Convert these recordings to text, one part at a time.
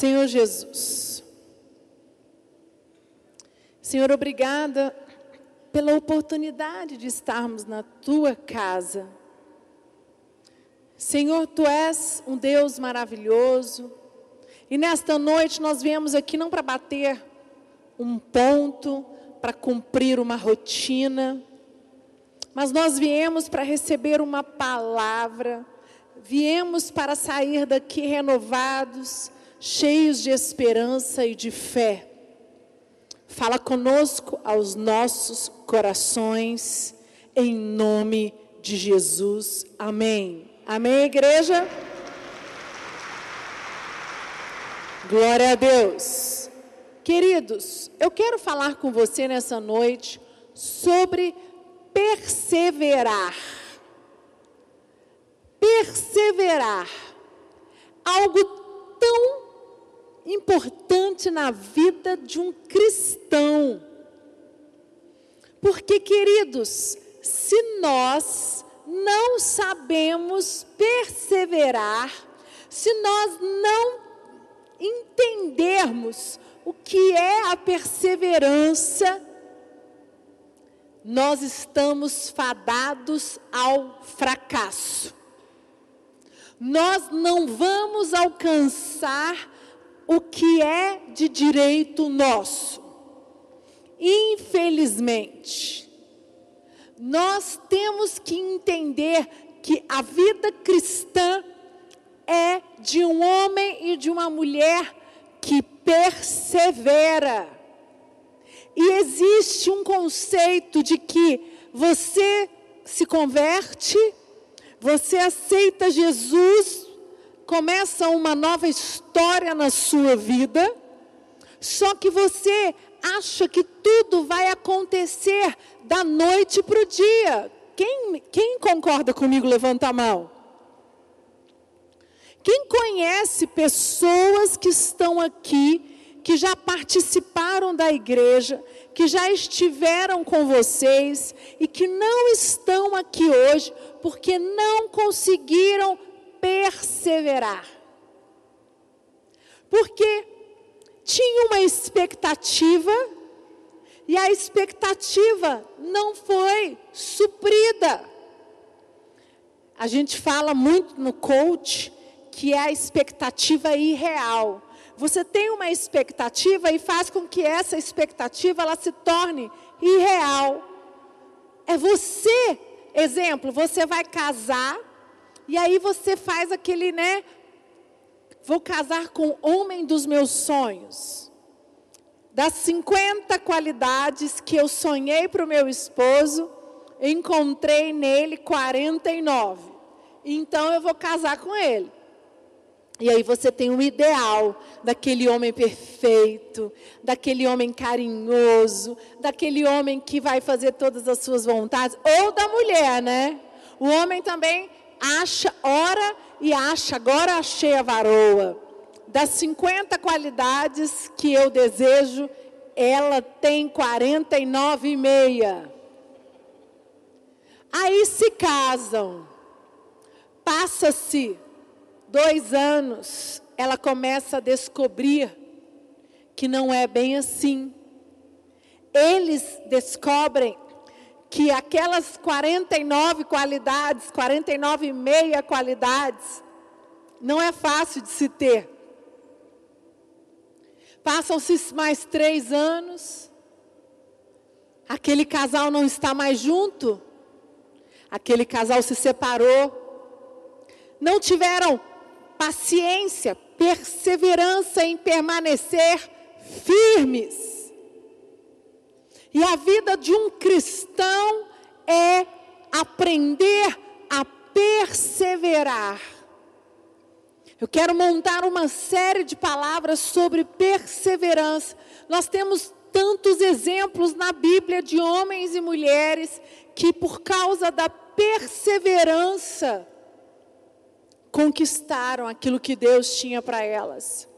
Senhor Jesus, Senhor, obrigada pela oportunidade de estarmos na tua casa. Senhor, tu és um Deus maravilhoso. E nesta noite nós viemos aqui não para bater um ponto, para cumprir uma rotina, mas nós viemos para receber uma palavra, viemos para sair daqui renovados, cheios de esperança e de fé. Fala conosco aos nossos corações, em nome de Jesus. Amém. Amém, igreja? Glória a Deus. Queridos, eu quero falar com você nessa noite sobre perseverar. Perseverar. Algo tão importante na vida de um cristão. Porque, queridos, se nós não sabemos perseverar, se nós não entendermos o que é a perseverança, nós estamos fadados ao fracasso. Nós não vamos alcançar o que é de direito nosso. Infelizmente, nós temos que entender que a vida cristã é de um homem e de uma mulher que persevera. E existe um conceito de que você se converte, você aceita Jesus começa uma nova história na sua vida, só que você acha que tudo vai acontecer da noite para o dia. Quem, quem concorda comigo, levanta a mão. Quem conhece pessoas que estão aqui, que já participaram da igreja, que já estiveram com vocês e que não estão aqui hoje porque não conseguiram perseverar. Porque tinha uma expectativa e a expectativa não foi suprida. A gente fala muito no coach que é a expectativa irreal. Você tem uma expectativa e faz com que essa expectativa ela se torne irreal. É você, exemplo, você vai casar e aí você faz aquele, né? Vou casar com o homem dos meus sonhos. Das 50 qualidades que eu sonhei para o meu esposo, encontrei nele 49. Então eu vou casar com ele. E aí você tem um ideal daquele homem perfeito, daquele homem carinhoso, daquele homem que vai fazer todas as suas vontades, ou da mulher, né? O homem também acha, ora e acha, agora achei a varoa. Das 50 qualidades que eu desejo, ela tem 49 e meia. Aí se casam. Passa-se dois anos, ela começa a descobrir que não é bem assim. Eles descobrem que aquelas 49 qualidades, 49 e meia qualidades, não é fácil de se ter. Passam-se mais três anos, aquele casal não está mais junto, aquele casal se separou, não tiveram paciência, perseverança em permanecer firmes. E a vida de um cristão é aprender a perseverar. Eu quero montar uma série de palavras sobre perseverança. Nós temos tantos exemplos na Bíblia de homens e mulheres que, por causa da perseverança, conquistaram aquilo que Deus tinha para elas.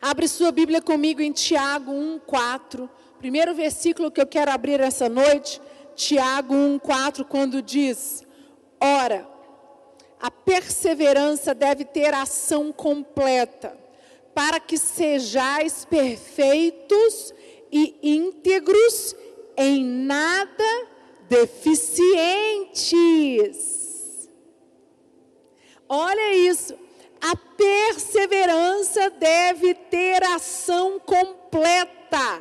Abre sua Bíblia comigo em Tiago 1, 4. Primeiro versículo que eu quero abrir essa noite, Tiago 1,4, quando diz: Ora, a perseverança deve ter ação completa, para que sejais perfeitos e íntegros, em nada deficientes. Olha isso. A perseverança deve ter ação completa.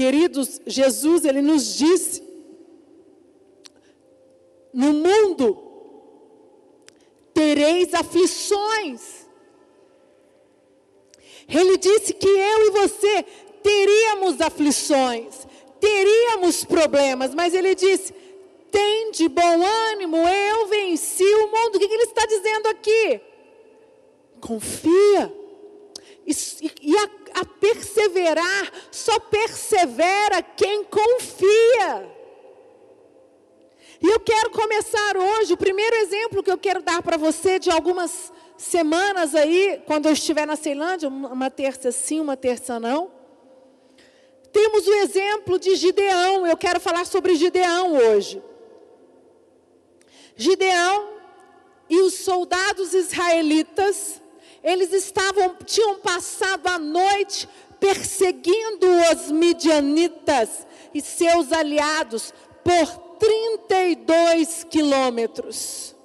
Queridos, Jesus, ele nos disse: no mundo tereis aflições. Ele disse que eu e você teríamos aflições, teríamos problemas, mas ele disse: tem de bom ânimo, eu venci o mundo. O que ele está dizendo aqui? Confia. E, e a, a perseverar, só persevera quem confia. E eu quero começar hoje, o primeiro exemplo que eu quero dar para você de algumas semanas aí, quando eu estiver na Ceilândia, uma terça sim, uma terça não. Temos o exemplo de Gideão, eu quero falar sobre Gideão hoje. Gideão e os soldados israelitas, eles estavam, tinham passado a noite perseguindo os midianitas e seus aliados por 32 quilômetros.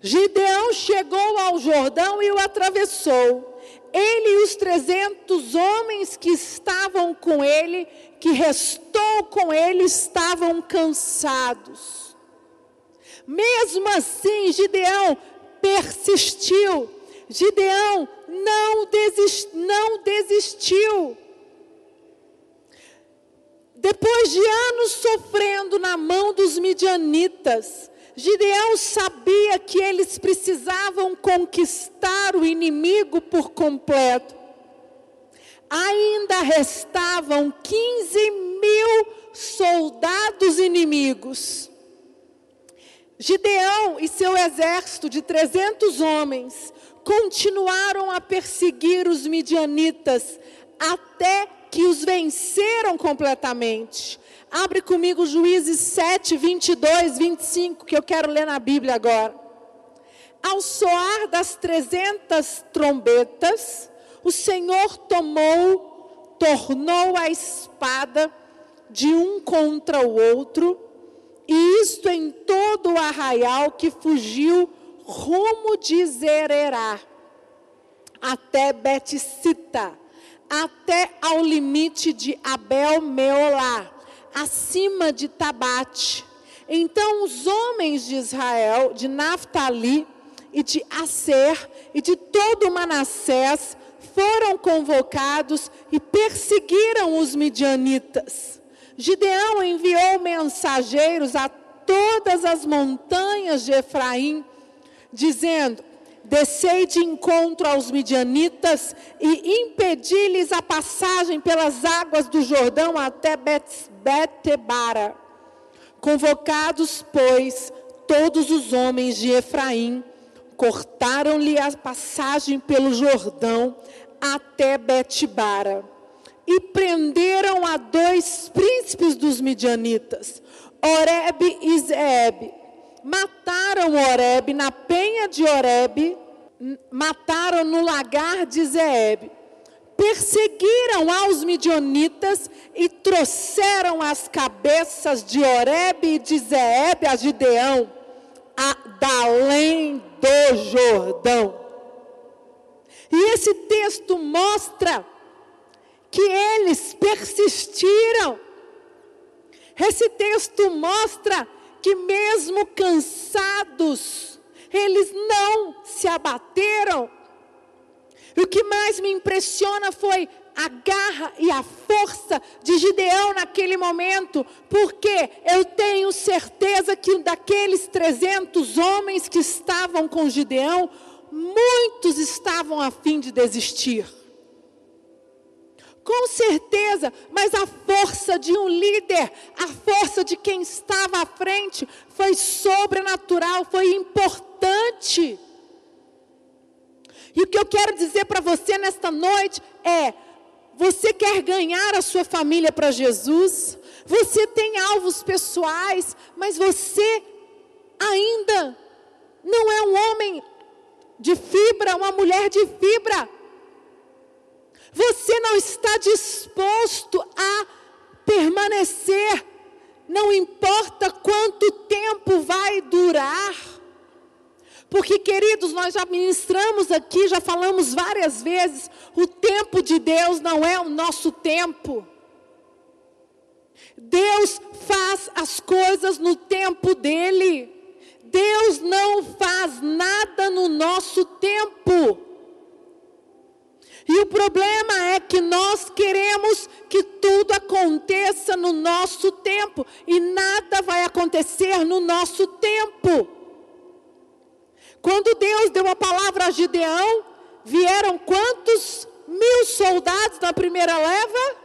Gideão chegou ao Jordão e o atravessou. Ele e os trezentos homens que estavam com ele, que restou com ele, estavam cansados. Mesmo assim, Gideão persistiu. Gideão não, desist, não desistiu. Depois de anos sofrendo na mão dos midianitas, Gideão sabia que eles precisavam conquistar o inimigo por completo. Ainda restavam 15 mil soldados inimigos. Gideão e seu exército de 300 homens continuaram a perseguir os midianitas até que os venceram completamente. Abre comigo Juízes 7, 22, 25, que eu quero ler na Bíblia agora. Ao soar das trezentas trombetas, o Senhor tomou, tornou a espada de um contra o outro, e isto em todo o arraial que fugiu rumo de Zererá, até Beticita, até ao limite de Abel-Meolá acima de Tabate. Então os homens de Israel, de Naftali e de Aser e de todo Manassés foram convocados e perseguiram os midianitas. Gideão enviou mensageiros a todas as montanhas de Efraim, dizendo: Descei de encontro aos midianitas e impedi-lhes a passagem pelas águas do Jordão até Betebara. Convocados, pois, todos os homens de Efraim, cortaram-lhe a passagem pelo Jordão até Betibara. E prenderam a dois príncipes dos midianitas, Oreb e Zeeb mataram Oreb na penha de Oreb, mataram no lagar de Zeeb. Perseguiram aos midianitas e trouxeram as cabeças de Oreb e de Zeeb a Gideão, a, da além do Jordão. E esse texto mostra que eles persistiram. Esse texto mostra que, mesmo cansados, eles não se abateram. E o que mais me impressiona foi a garra e a força de Gideão naquele momento, porque eu tenho certeza que daqueles 300 homens que estavam com Gideão, muitos estavam a fim de desistir. Com certeza, mas a força de um líder, a força de quem estava à frente, foi sobrenatural, foi importante. E o que eu quero dizer para você nesta noite é: você quer ganhar a sua família para Jesus? Você tem alvos pessoais, mas você ainda não é um homem de fibra, uma mulher de fibra. Você não está disposto a permanecer, não importa quanto tempo vai durar. Porque, queridos, nós já ministramos aqui, já falamos várias vezes, o tempo de Deus não é o nosso tempo. Deus faz as coisas no tempo dele. Deus não faz nada no nosso tempo. E o problema é que nós queremos que tudo aconteça no nosso tempo e nada vai acontecer no nosso tempo. Quando Deus deu a palavra a Gideão, vieram quantos mil soldados na primeira leva?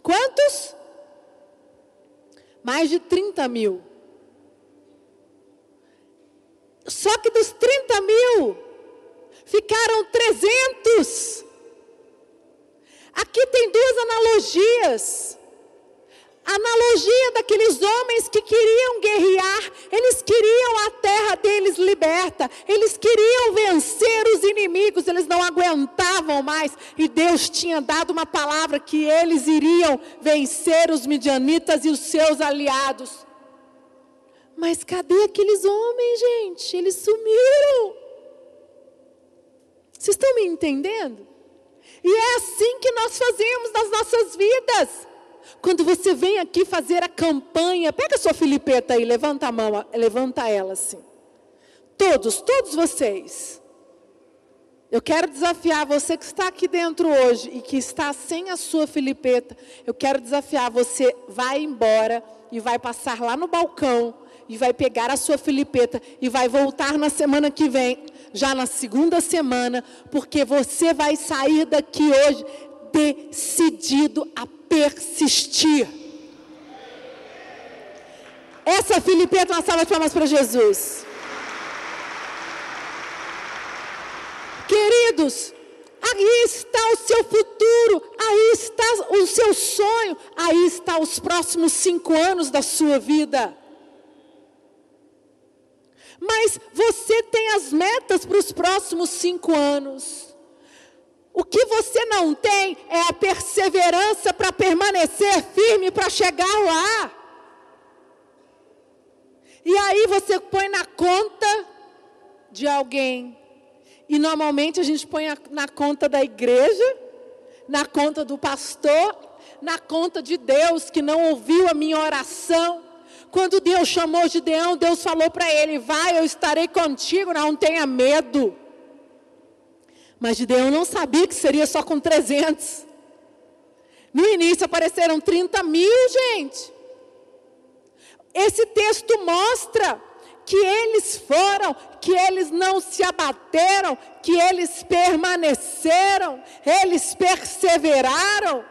Quantos? Mais de 30 mil. Só que dos 30 mil, ficaram 300. Aqui tem duas analogias. Analogia daqueles homens que queriam guerrear, eles queriam a terra deles liberta, eles queriam vencer os inimigos, eles não aguentavam mais, e Deus tinha dado uma palavra que eles iriam vencer os midianitas e os seus aliados. Mas cadê aqueles homens, gente? Eles sumiram. Vocês estão me entendendo? E é assim que nós fazemos nas nossas vidas. Quando você vem aqui fazer a campanha, pega a sua filipeta aí, levanta a mão, levanta ela assim. Todos, todos vocês. Eu quero desafiar você que está aqui dentro hoje e que está sem a sua filipeta. Eu quero desafiar você, vai embora e vai passar lá no balcão e vai pegar a sua filipeta e vai voltar na semana que vem, já na segunda semana, porque você vai sair daqui hoje decidido a persistir. Essa filipeta, uma salva de palmas para Jesus. Queridos, aí está o seu futuro, aí está o seu sonho, aí está os próximos cinco anos da sua vida. Mas você tem as metas para os próximos cinco anos. O que você não tem é a perseverança para permanecer firme para chegar lá. E aí você põe na conta de alguém. E normalmente a gente põe na conta da igreja, na conta do pastor, na conta de Deus que não ouviu a minha oração. Quando Deus chamou Gideão, Deus falou para ele: Vai, eu estarei contigo, não tenha medo. Mas Gideão não sabia que seria só com 300. No início apareceram 30 mil, gente. Esse texto mostra que eles foram, que eles não se abateram, que eles permaneceram, eles perseveraram.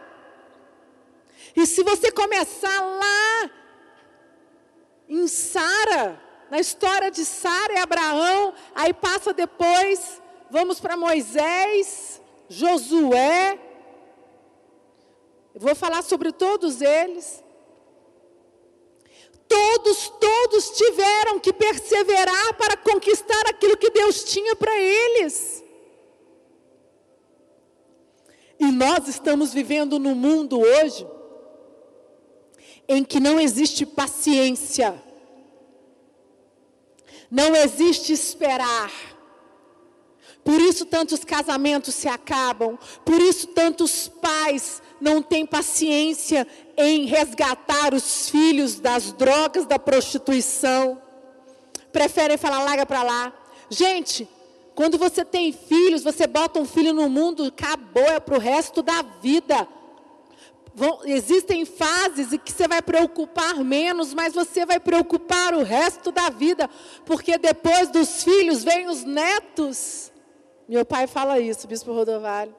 E se você começar lá em Sara, na história de Sara e Abraão, aí passa depois, vamos para Moisés, Josué. Vou falar sobre todos eles. Todos, todos tiveram que perseverar para conquistar aquilo que Deus tinha para eles. E nós estamos vivendo num mundo hoje em que não existe paciência, não existe esperar. Por isso tantos casamentos se acabam, por isso tantos pais não têm paciência em resgatar os filhos das drogas, da prostituição. Preferem falar larga para lá. Gente, quando você tem filhos, você bota um filho no mundo, acabou, é para o resto da vida. Vão, existem fases em que você vai preocupar menos, mas você vai preocupar o resto da vida, porque depois dos filhos vem os netos. Meu pai fala isso, Bispo Rodovalho.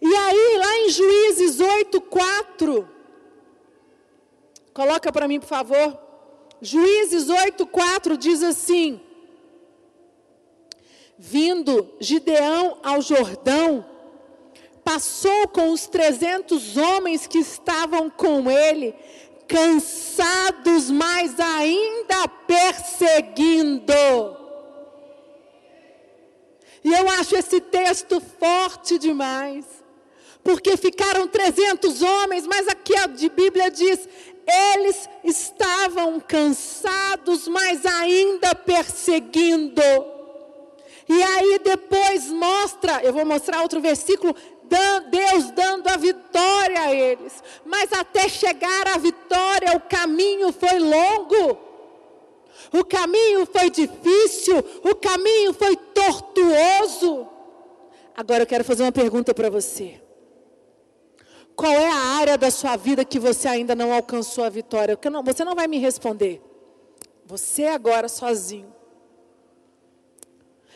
E aí, lá em Juízes 8, 4, coloca para mim, por favor. Juízes 8, 4 diz assim: Vindo Gideão ao Jordão, passou com os 300 homens que estavam com ele, cansados, mas ainda perseguindo. E eu acho esse texto forte demais. Porque ficaram 300 homens, mas aqui a Bíblia diz: eles estavam cansados, mas ainda perseguindo. E aí depois mostra, eu vou mostrar outro versículo, Deus dando a vitória a eles. Mas até chegar à vitória, o caminho foi longo. O caminho foi difícil, o caminho foi tortuoso. Agora eu quero fazer uma pergunta para você. Qual é a área da sua vida que você ainda não alcançou a vitória? Você não vai me responder. Você agora sozinho.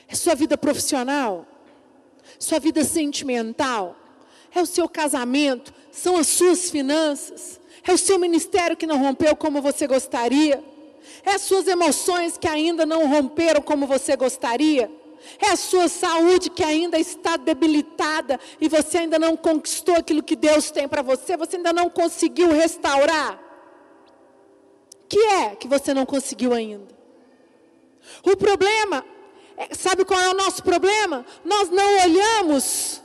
É sua vida profissional? Sua vida sentimental? É o seu casamento? São as suas finanças? É o seu ministério que não rompeu como você gostaria? É as suas emoções que ainda não romperam como você gostaria? É a sua saúde que ainda está debilitada e você ainda não conquistou aquilo que Deus tem para você, você ainda não conseguiu restaurar? O que é que você não conseguiu ainda? O problema, sabe qual é o nosso problema? Nós não olhamos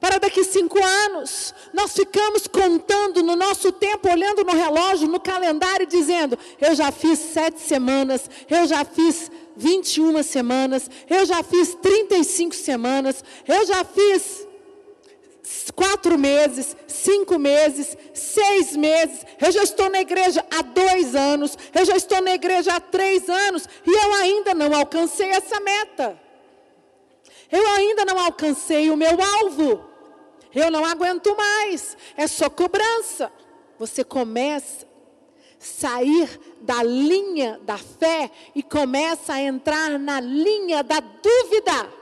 para daqui cinco anos. Nós ficamos contando no nosso tempo, olhando no relógio, no calendário, dizendo: eu já fiz sete semanas, eu já fiz 21 semanas, eu já fiz 35 semanas, eu já fiz quatro meses, cinco meses, seis meses, eu já estou na igreja há dois anos, eu já estou na igreja há três anos e eu ainda não alcancei essa meta. Eu ainda não alcancei o meu alvo. Eu não aguento mais. É só cobrança. Você começa sair da linha da fé e começa a entrar na linha da dúvida.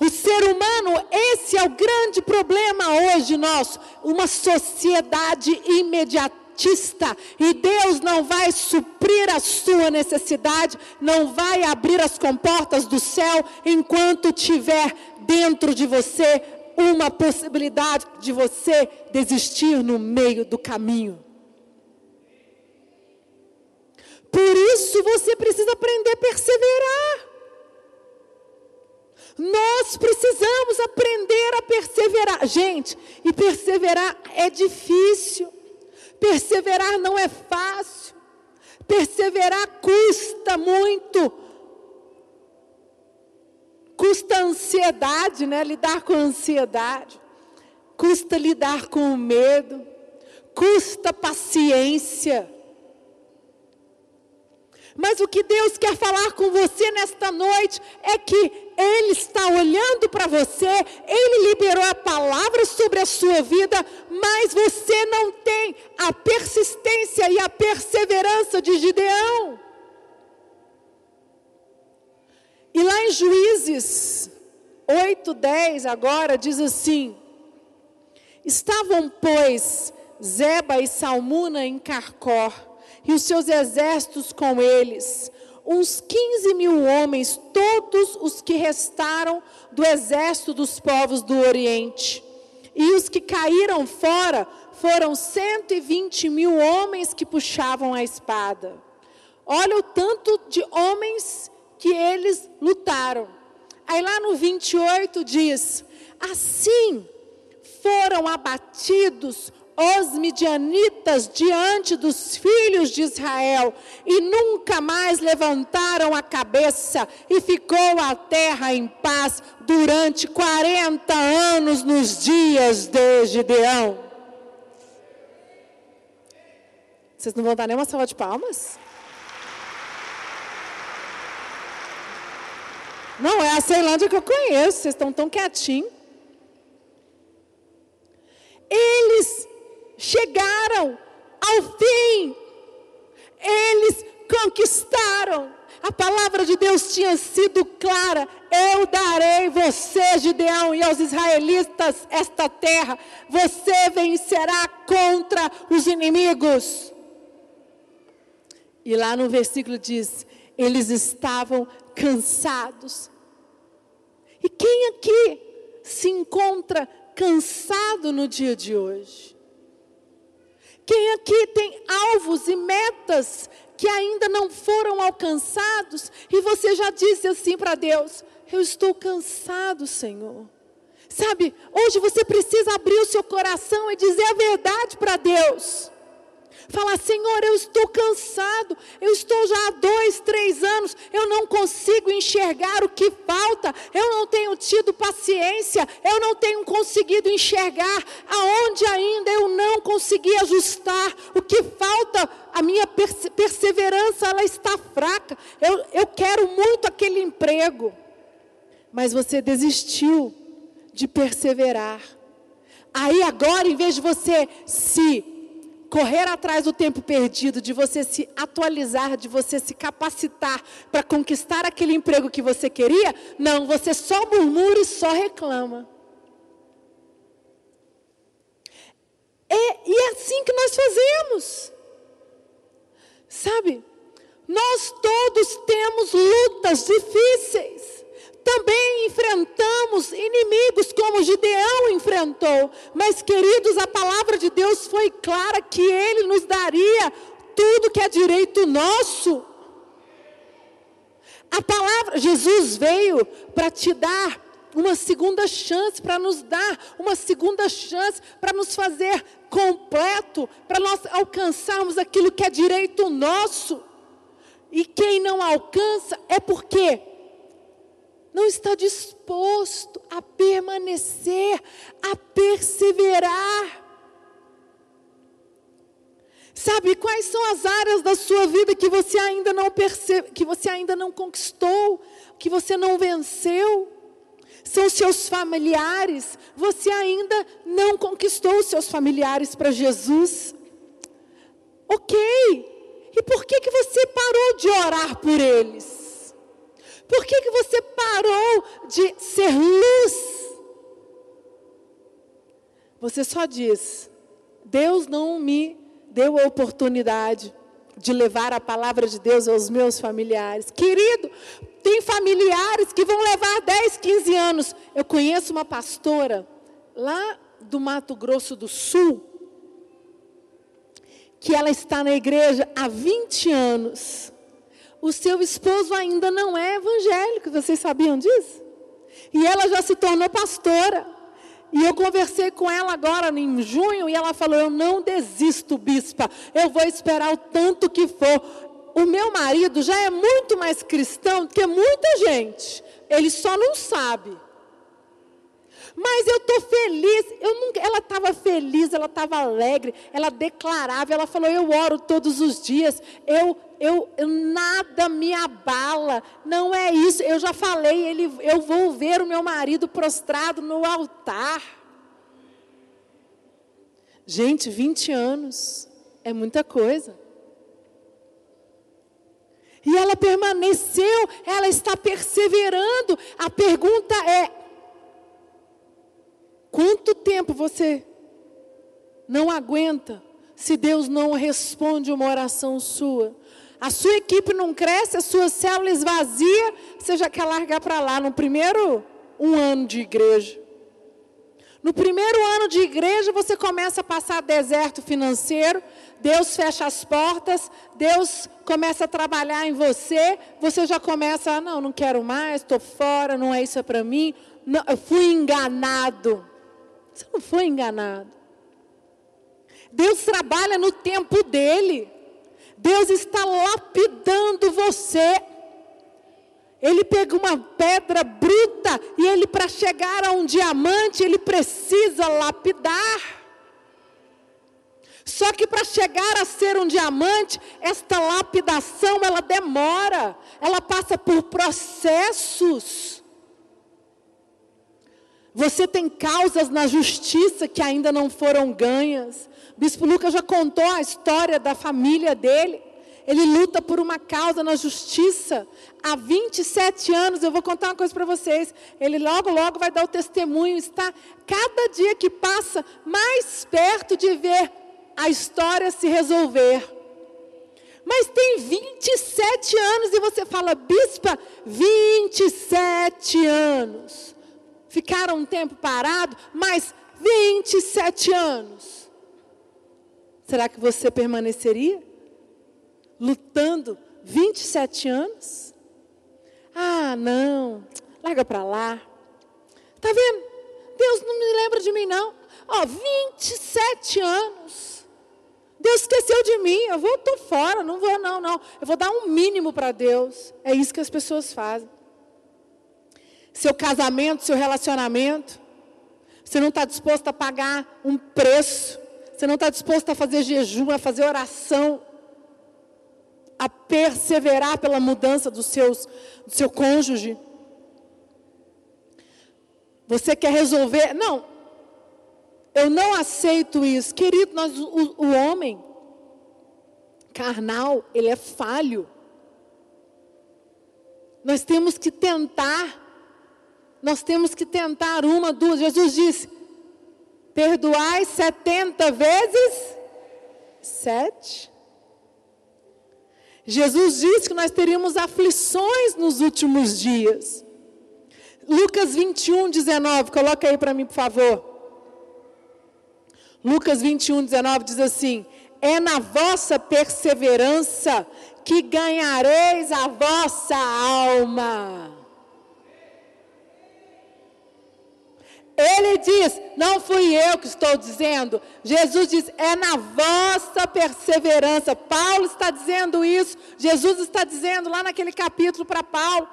O ser humano, esse é o grande problema hoje nosso, uma sociedade imediatista, e Deus não vai suprir a sua necessidade, não vai abrir as comportas do céu enquanto tiver dentro de você uma possibilidade de você desistir no meio do caminho. Por isso você precisa aprender a perseverar. Nós precisamos aprender a perseverar. Gente, e perseverar é difícil. Perseverar não é fácil. Perseverar custa muito custa ansiedade, né? Lidar com ansiedade, custa lidar com o medo, custa paciência. Mas o que Deus quer falar com você nesta noite é que Ele está olhando para você, Ele liberou a palavra sobre a sua vida, mas você não tem a persistência e a perseverança de Gideão. E lá em Juízes 8, 10 agora diz assim: Estavam, pois, Zeba e Salmuna em Carcor, e os seus exércitos com eles, uns 15 mil homens, todos os que restaram do exército dos povos do Oriente. E os que caíram fora foram 120 mil homens que puxavam a espada. Olha o tanto de homens que eles lutaram. Aí lá no 28 diz: Assim foram abatidos os midianitas diante dos filhos de Israel e nunca mais levantaram a cabeça e ficou a terra em paz durante 40 anos nos dias de Gideão. Vocês não vão dar nenhuma salva de palmas? Não, é a Ceilândia que eu conheço, vocês estão tão quietinhos. Eles chegaram ao fim, eles conquistaram. A palavra de Deus tinha sido clara: Eu darei você, Gideão, e aos israelitas esta terra. Você vencerá contra os inimigos. E lá no versículo diz: Eles estavam cansados, e quem aqui se encontra cansado no dia de hoje? Quem aqui tem alvos e metas que ainda não foram alcançados, e você já disse assim para Deus: Eu estou cansado, Senhor. Sabe, hoje você precisa abrir o seu coração e dizer a verdade para Deus. Falar, Senhor, eu estou cansado, eu estou já há dois, três anos, eu não consigo enxergar o que falta, eu não tenho tido paciência, eu não tenho conseguido enxergar aonde ainda eu não consegui ajustar, o que falta, a minha perseverança, ela está fraca, eu, eu quero muito aquele emprego, mas você desistiu de perseverar. Aí agora, em vez de você se correr atrás do tempo perdido, de você se atualizar, de você se capacitar para conquistar aquele emprego que você queria, não, você só murmura e só reclama. É, e é assim que nós fazemos. Sabe? Nós todos temos lutas difíceis também enfrentamos inimigos como Gideão enfrentou. Mas, queridos, a palavra de Deus foi clara que Ele nos daria tudo que é direito nosso. A palavra, Jesus veio para te dar uma segunda chance, para nos dar uma segunda chance, para nos fazer completo, para nós alcançarmos aquilo que é direito nosso. E quem não alcança é porque não está disposto a permanecer, a perseverar. Sabe quais são as áreas da sua vida que você ainda não percebe, que você ainda não conquistou, que você não venceu? São seus familiares. Você ainda não conquistou os seus familiares para Jesus. Ok. E por que que você parou de orar por eles? Por que, que você parou de ser luz? Você só diz: Deus não me deu a oportunidade de levar a palavra de Deus aos meus familiares. Querido, tem familiares que vão levar 10, 15 anos. Eu conheço uma pastora lá do Mato Grosso do Sul, que ela está na igreja há 20 anos o seu esposo ainda não é evangélico, vocês sabiam disso? E ela já se tornou pastora. E eu conversei com ela agora em junho e ela falou: Eu não desisto, bispa, eu vou esperar o tanto que for. O meu marido já é muito mais cristão do que muita gente, ele só não sabe. Mas eu estou feliz. Eu nunca, ela estava feliz, ela estava alegre, ela declarava, ela falou: Eu oro todos os dias, eu, eu, eu, nada me abala. Não é isso. Eu já falei, ele, eu vou ver o meu marido prostrado no altar. Gente, 20 anos é muita coisa. E ela permaneceu, ela está perseverando. A pergunta é: Quanto tempo você não aguenta se Deus não responde uma oração sua? A sua equipe não cresce, a sua célula esvazia, você já quer largar para lá no primeiro um ano de igreja. No primeiro ano de igreja, você começa a passar deserto financeiro, Deus fecha as portas, Deus começa a trabalhar em você, você já começa, ah, não, não quero mais, estou fora, não é isso é para mim, não, eu fui enganado. Você não foi enganado. Deus trabalha no tempo dele. Deus está lapidando você. Ele pega uma pedra bruta e ele, para chegar a um diamante, ele precisa lapidar. Só que para chegar a ser um diamante, esta lapidação ela demora, ela passa por processos. Você tem causas na justiça que ainda não foram ganhas. Bispo Lucas já contou a história da família dele. Ele luta por uma causa na justiça há 27 anos. Eu vou contar uma coisa para vocês. Ele logo, logo vai dar o testemunho. Está cada dia que passa mais perto de ver a história se resolver. Mas tem 27 anos e você fala, bispa, 27 anos ficaram um tempo parado, mas 27 anos. Será que você permaneceria? lutando 27 anos? Ah, não, larga para lá. Tá vendo? Deus não me lembra de mim, não. Ó, 27 anos. Deus esqueceu de mim, eu vou, tô fora, não vou, não, não. Eu vou dar um mínimo para Deus. É isso que as pessoas fazem. Seu casamento, seu relacionamento, você não está disposto a pagar um preço, você não está disposto a fazer jejum, a fazer oração, a perseverar pela mudança dos seus, do seu cônjuge. Você quer resolver? Não, eu não aceito isso. Querido, nós, o, o homem carnal, ele é falho. Nós temos que tentar. Nós temos que tentar uma, duas. Jesus disse: perdoai setenta vezes sete. Jesus disse que nós teríamos aflições nos últimos dias. Lucas 21, 19, coloca aí para mim, por favor. Lucas 21, 19 diz assim: É na vossa perseverança que ganhareis a vossa alma. Ele diz, não fui eu que estou dizendo. Jesus diz, é na vossa perseverança. Paulo está dizendo isso. Jesus está dizendo lá naquele capítulo para Paulo.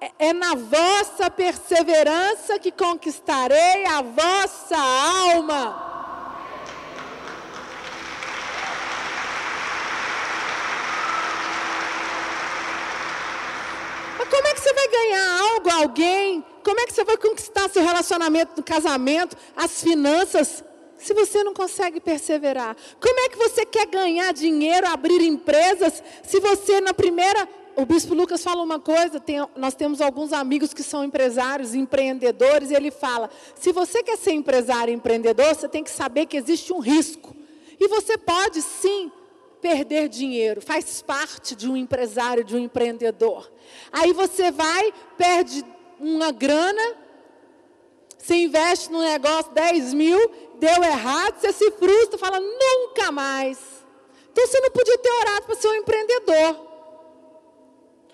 É, é na vossa perseverança que conquistarei a vossa alma. como é que você vai ganhar algo alguém? Como é que você vai conquistar seu relacionamento no casamento, as finanças, se você não consegue perseverar? Como é que você quer ganhar dinheiro, abrir empresas, se você na primeira. O bispo Lucas fala uma coisa, tem, nós temos alguns amigos que são empresários, empreendedores, e ele fala: se você quer ser empresário empreendedor, você tem que saber que existe um risco. E você pode sim perder dinheiro, faz parte de um empresário, de um empreendedor. Aí você vai, perde uma grana, você investe no negócio 10 mil, deu errado, você se frustra, fala nunca mais. Então você não podia ter orado para ser um empreendedor.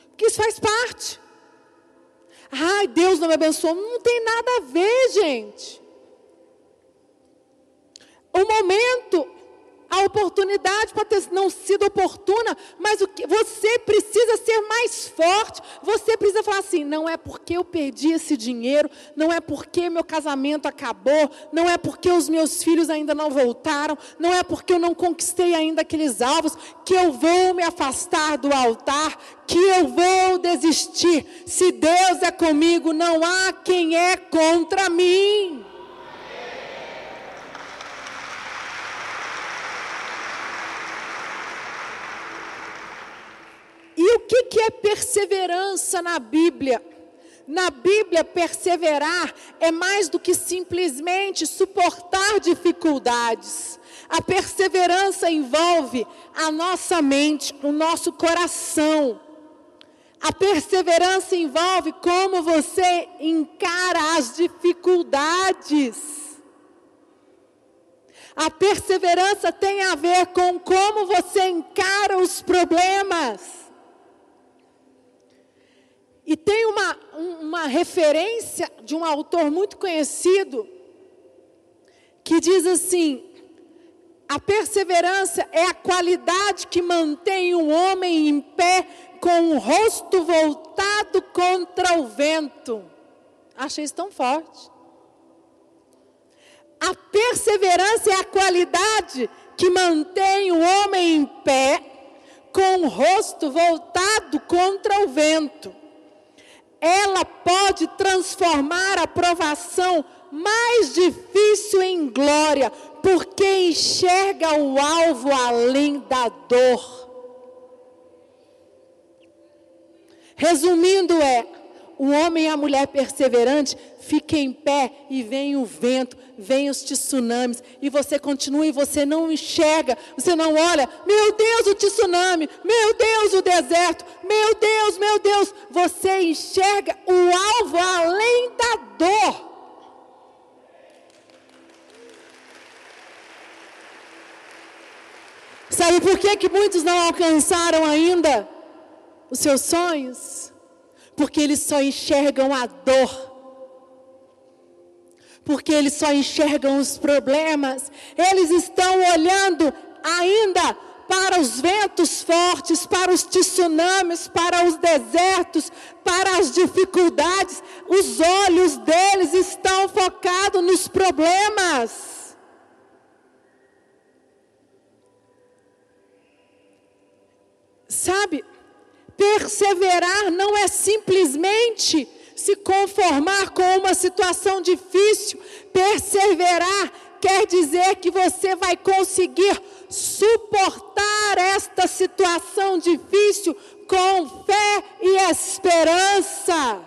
Porque isso faz parte. Ai, Deus não me abençoou. Não tem nada a ver, gente. O momento a oportunidade pode ter não sido oportuna, mas o que você precisa ser mais forte. Você precisa falar assim: não é porque eu perdi esse dinheiro, não é porque meu casamento acabou, não é porque os meus filhos ainda não voltaram, não é porque eu não conquistei ainda aqueles alvos que eu vou me afastar do altar, que eu vou desistir. Se Deus é comigo, não há quem é contra mim. E o que, que é perseverança na Bíblia? Na Bíblia, perseverar é mais do que simplesmente suportar dificuldades. A perseverança envolve a nossa mente, o nosso coração. A perseverança envolve como você encara as dificuldades. A perseverança tem a ver com como você encara os problemas. E tem uma, uma referência de um autor muito conhecido que diz assim: a perseverança é a qualidade que mantém o homem em pé com o rosto voltado contra o vento. Achei isso tão forte. A perseverança é a qualidade que mantém o homem em pé com o rosto voltado contra o vento ela pode transformar a provação mais difícil em glória, porque enxerga o alvo além da dor. Resumindo, é: o homem e a mulher perseverante fica em pé e vem o vento, vem os tsunamis, e você continua e você não enxerga, você não olha, meu Deus, o tsunami, meu Deus, o deserto, meu Deus, meu Deus, você enxerga o alvo além da dor. Sabe por que, que muitos não alcançaram ainda os seus sonhos? Porque eles só enxergam a dor. Porque eles só enxergam os problemas. Eles estão olhando ainda para os ventos fortes, para os tsunamis, para os desertos, para as dificuldades. Os olhos deles estão focados nos problemas. Sabe, perseverar não é simplesmente se conformar com uma situação difícil. Perseverar quer dizer que você vai conseguir suportar esta situação difícil com fé e esperança.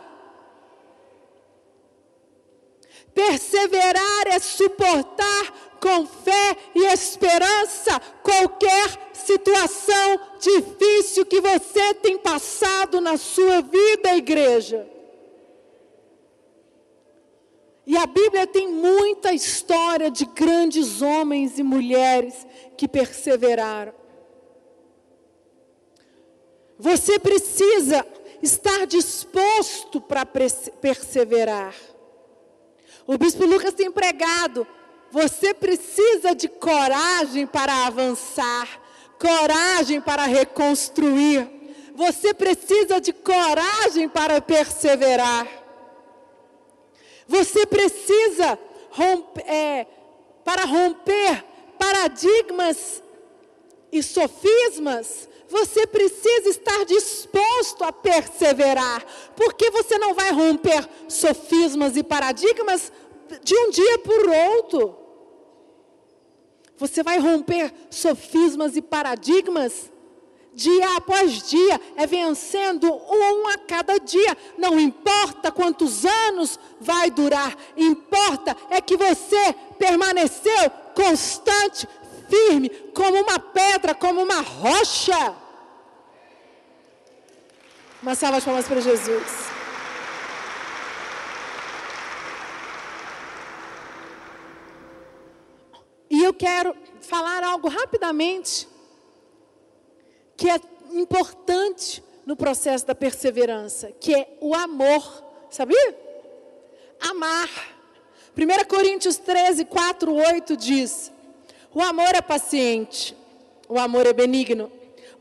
Perseverar é suportar com fé e esperança qualquer situação difícil que você tem passado na sua vida, igreja. E a Bíblia tem muita história de grandes homens e mulheres que perseveraram. Você precisa estar disposto para perseverar. O bispo Lucas tem pregado, você precisa de coragem para avançar, coragem para reconstruir. Você precisa de coragem para perseverar. Você precisa romper, é, para romper paradigmas e sofismas, você precisa estar disposto a perseverar, porque você não vai romper sofismas e paradigmas de um dia por outro. Você vai romper sofismas e paradigmas dia após dia, é vencendo um a cada dia. Não importa quantos anos vai durar, importa é que você permaneceu constante, firme, como uma pedra, como uma rocha. Uma salva de palmas para Jesus. Eu quero falar algo rapidamente que é importante no processo da perseverança, que é o amor. Sabia? Amar. 1 Coríntios 13, 4, 8 diz: O amor é paciente, o amor é benigno,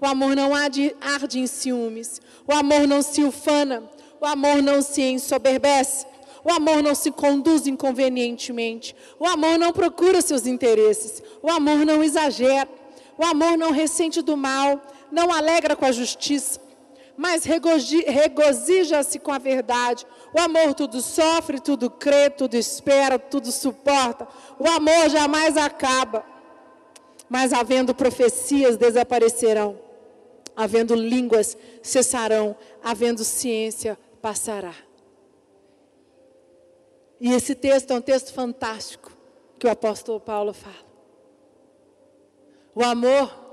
o amor não arde, em ciúmes, o amor não se ufana, o amor não se ensoberbece, o amor não se conduz inconvenientemente, o amor não procura seus interesses, o amor não exagera, o amor não ressente do mal, não alegra com a justiça, mas regozija-se com a verdade. O amor tudo sofre, tudo crê, tudo espera, tudo suporta. O amor jamais acaba. Mas havendo profecias, desaparecerão. Havendo línguas, cessarão. Havendo ciência, passará. E esse texto é um texto fantástico que o apóstolo Paulo fala. O amor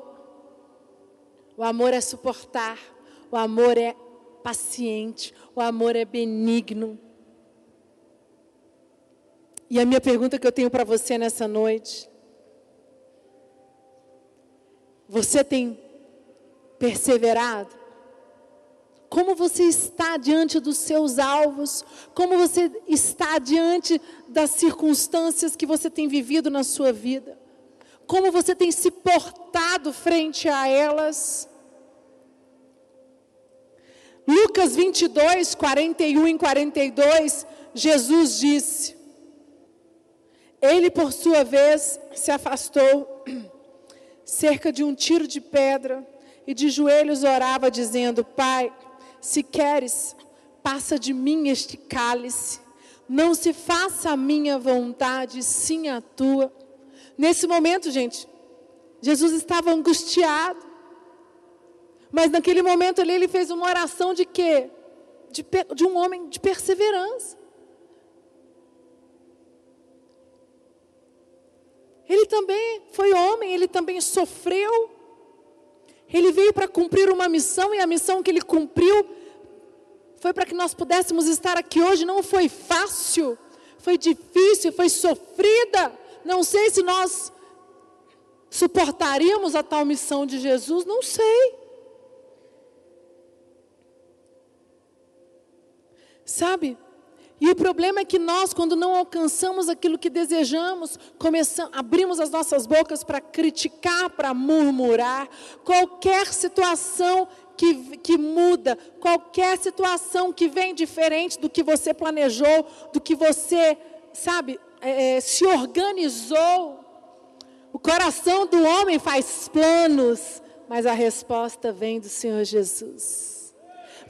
o amor é suportar, o amor é paciente, o amor é benigno. E a minha pergunta que eu tenho para você nessa noite: você tem perseverado? Como você está diante dos seus alvos? Como você está diante das circunstâncias que você tem vivido na sua vida? Como você tem se portado frente a elas? Lucas 22, 41 e 42, Jesus disse: Ele, por sua vez, se afastou cerca de um tiro de pedra e de joelhos orava, dizendo: Pai, se queres, passa de mim este cálice. Não se faça a minha vontade, sim a tua. Nesse momento, gente, Jesus estava angustiado. Mas naquele momento ali ele fez uma oração de quê? De, de um homem de perseverança. Ele também foi homem, ele também sofreu. Ele veio para cumprir uma missão e a missão que ele cumpriu foi para que nós pudéssemos estar aqui hoje. Não foi fácil, foi difícil, foi sofrida. Não sei se nós suportaríamos a tal missão de Jesus? Não sei. Sabe? E o problema é que nós, quando não alcançamos aquilo que desejamos, começamos, abrimos as nossas bocas para criticar, para murmurar. Qualquer situação que, que muda, qualquer situação que vem diferente do que você planejou, do que você, sabe, é, é se organizou. O coração do homem faz planos, mas a resposta vem do Senhor Jesus.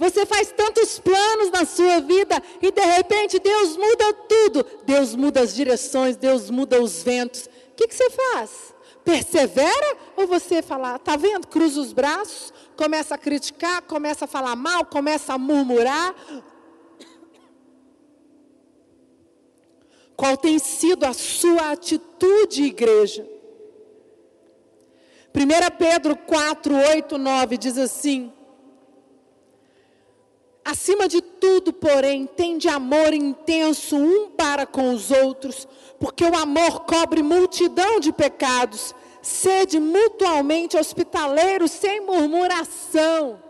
Você faz tantos planos na sua vida e de repente Deus muda tudo. Deus muda as direções, Deus muda os ventos. O que, que você faz? Persevera ou você fala, tá vendo? Cruza os braços, começa a criticar, começa a falar mal, começa a murmurar. Qual tem sido a sua atitude, igreja? 1 Pedro 4, 8, 9 diz assim: Acima de tudo, porém, tende amor intenso um para com os outros, porque o amor cobre multidão de pecados. Sede mutualmente hospitaleiros sem murmuração.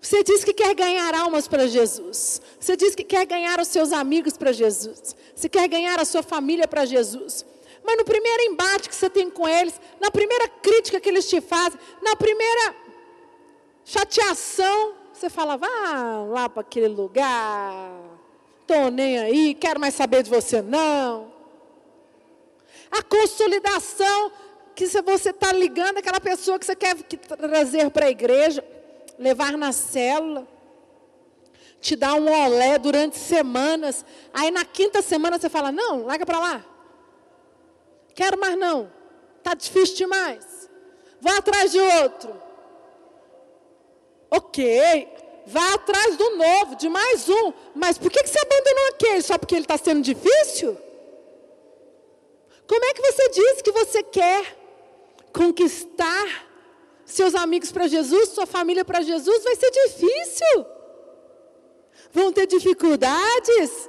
Você diz que quer ganhar almas para Jesus. Você diz que quer ganhar os seus amigos para Jesus. Você quer ganhar a sua família para Jesus. Mas no primeiro embate que você tem com eles, na primeira crítica que eles te fazem, na primeira chateação, você fala, vá lá para aquele lugar, estou nem aí, quero mais saber de você não. A consolidação que você está ligando aquela pessoa que você quer trazer para a igreja, levar na célula, te dar um olé durante semanas. Aí na quinta semana você fala, não, larga para lá. Quero mais não. Está difícil demais. Vou atrás de outro. Ok, vá atrás do novo, de mais um. Mas por que, você abandonou aquele? Só porque ele está sendo difícil? Como é que você diz que você quer conquistar seus amigos para Jesus, sua família para Jesus? Vai ser difícil. Vão ter dificuldades.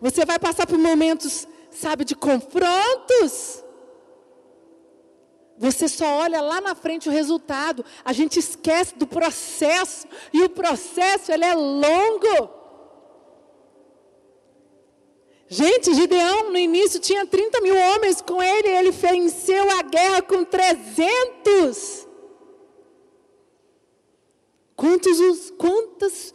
Você vai passar por momentos, sabe, de confrontos. Você só olha lá na frente o resultado. A gente esquece do processo. E o processo ele é longo. Gente, Gideão no início tinha 30 mil homens com ele. Ele venceu a guerra com 300. Quantos, os, quantos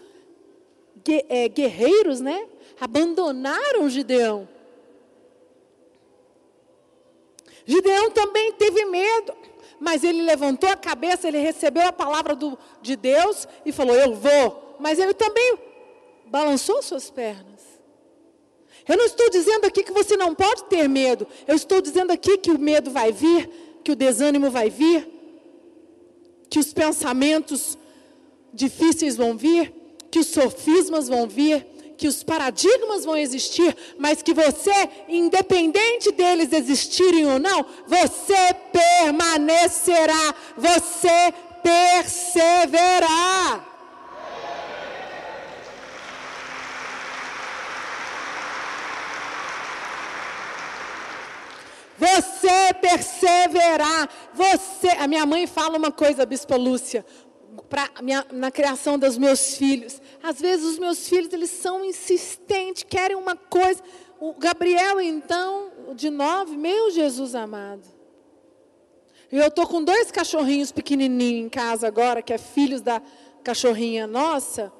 é, guerreiros, né? Abandonaram Gideão. Gideão também teve medo, mas ele levantou a cabeça, ele recebeu a palavra do, de Deus e falou: Eu vou. Mas ele também balançou suas pernas. Eu não estou dizendo aqui que você não pode ter medo, eu estou dizendo aqui que o medo vai vir, que o desânimo vai vir, que os pensamentos difíceis vão vir, que os sofismas vão vir, que os paradigmas vão existir, mas que você, independente deles existirem ou não, você permanecerá, você perseverar. Você perseverar. Você, a minha mãe fala uma coisa, Bispo Lúcia, pra minha, na criação dos meus filhos. Às vezes os meus filhos eles são insistentes, querem uma coisa. O Gabriel, então, de nove, meu Jesus amado. Eu estou com dois cachorrinhos pequenininhos em casa agora, que é filhos da cachorrinha nossa.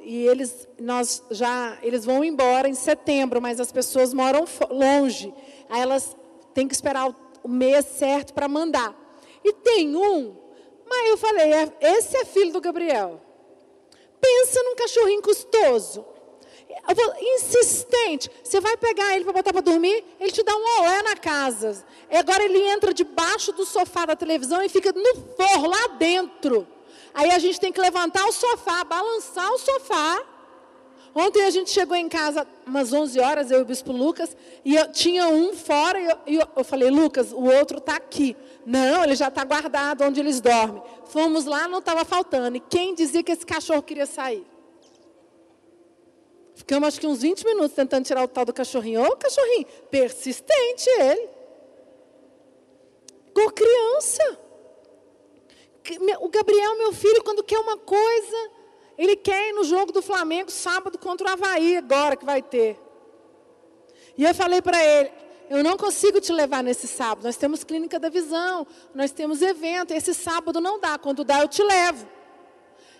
E eles, nós já, eles vão embora em setembro, mas as pessoas moram longe. Aí elas têm que esperar o mês certo para mandar. E tem um mas eu falei, é, esse é filho do Gabriel. Pensa num cachorrinho custoso. insistente. Você vai pegar ele para botar para dormir, ele te dá um olé na casa. E agora ele entra debaixo do sofá da televisão e fica no forro, lá dentro. Aí a gente tem que levantar o sofá, balançar o sofá Ontem a gente chegou em casa umas 11 horas, eu e o Bispo Lucas, e eu, tinha um fora, e eu, e eu, falei, Lucas, o outro está aqui. Não, ele já está guardado onde eles dormem. Fomos lá, não estava faltando. E quem dizia que esse cachorro queria sair? Ficamos acho que uns 20 minutos tentando tirar o tal do cachorrinho. Ô cachorrinho, persistente ele. igual criança. O Gabriel, meu filho, quando quer uma coisa, ele quer ir no jogo do Flamengo sábado contra o Havaí, agora que vai ter. E eu falei para ele: eu não consigo te levar nesse sábado. Nós temos clínica da visão, nós temos evento. Esse sábado não dá. Quando dá, eu te levo.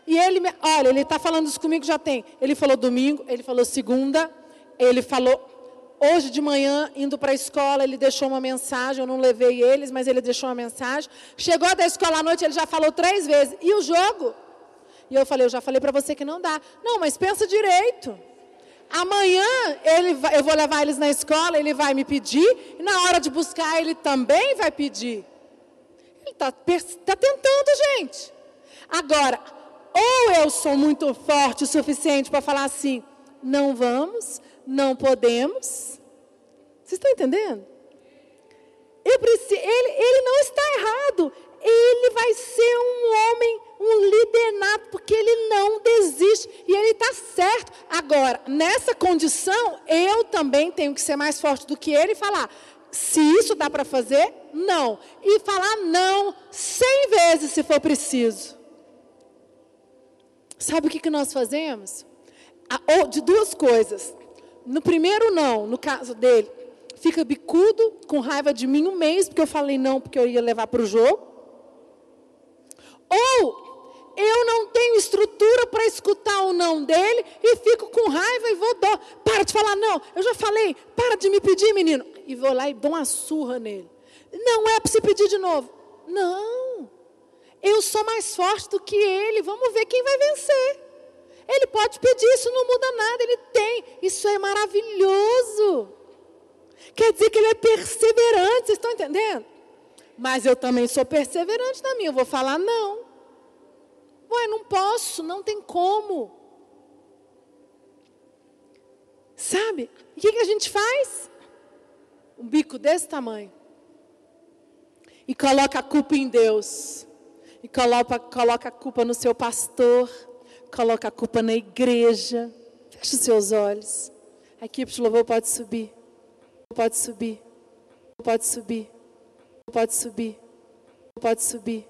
E ele, olha, ele está falando isso comigo já tem. Ele falou domingo, ele falou segunda, ele falou hoje de manhã, indo para a escola, ele deixou uma mensagem. Eu não levei eles, mas ele deixou uma mensagem. Chegou da escola à noite, ele já falou três vezes. E o jogo? E eu falei, eu já falei para você que não dá. Não, mas pensa direito. Amanhã ele vai, eu vou levar eles na escola, ele vai me pedir, e na hora de buscar ele também vai pedir. Ele está tá tentando, gente. Agora, ou eu sou muito forte o suficiente para falar assim, não vamos, não podemos. Vocês estão entendendo? Preciso, ele, ele não está errado. Ele vai ser um homem um líder nato, porque ele não desiste e ele está certo. Agora, nessa condição, eu também tenho que ser mais forte do que ele e falar: se isso dá para fazer, não. E falar não cem vezes se for preciso. Sabe o que, que nós fazemos? De duas coisas. No primeiro, não, no caso dele, fica bicudo, com raiva de mim um mês, porque eu falei não, porque eu ia levar para o jogo. Ou eu não tenho estrutura para escutar o não dele e fico com raiva e vou dar. Para de falar não. Eu já falei, para de me pedir, menino. E vou lá e dou uma surra nele. Não é para se pedir de novo. Não. Eu sou mais forte do que ele. Vamos ver quem vai vencer. Ele pode pedir, isso não muda nada. Ele tem. Isso é maravilhoso. Quer dizer que ele é perseverante. Vocês estão entendendo? Mas eu também sou perseverante na minha. Eu vou falar não. Ué, não posso, não tem como. Sabe? O que, que a gente faz? Um bico desse tamanho. E coloca a culpa em Deus. E coloca, coloca a culpa no seu pastor. Coloca a culpa na igreja. Feche os seus olhos. A equipe de louvor pode subir. Pode subir. Pode subir. Pode subir. Pode subir.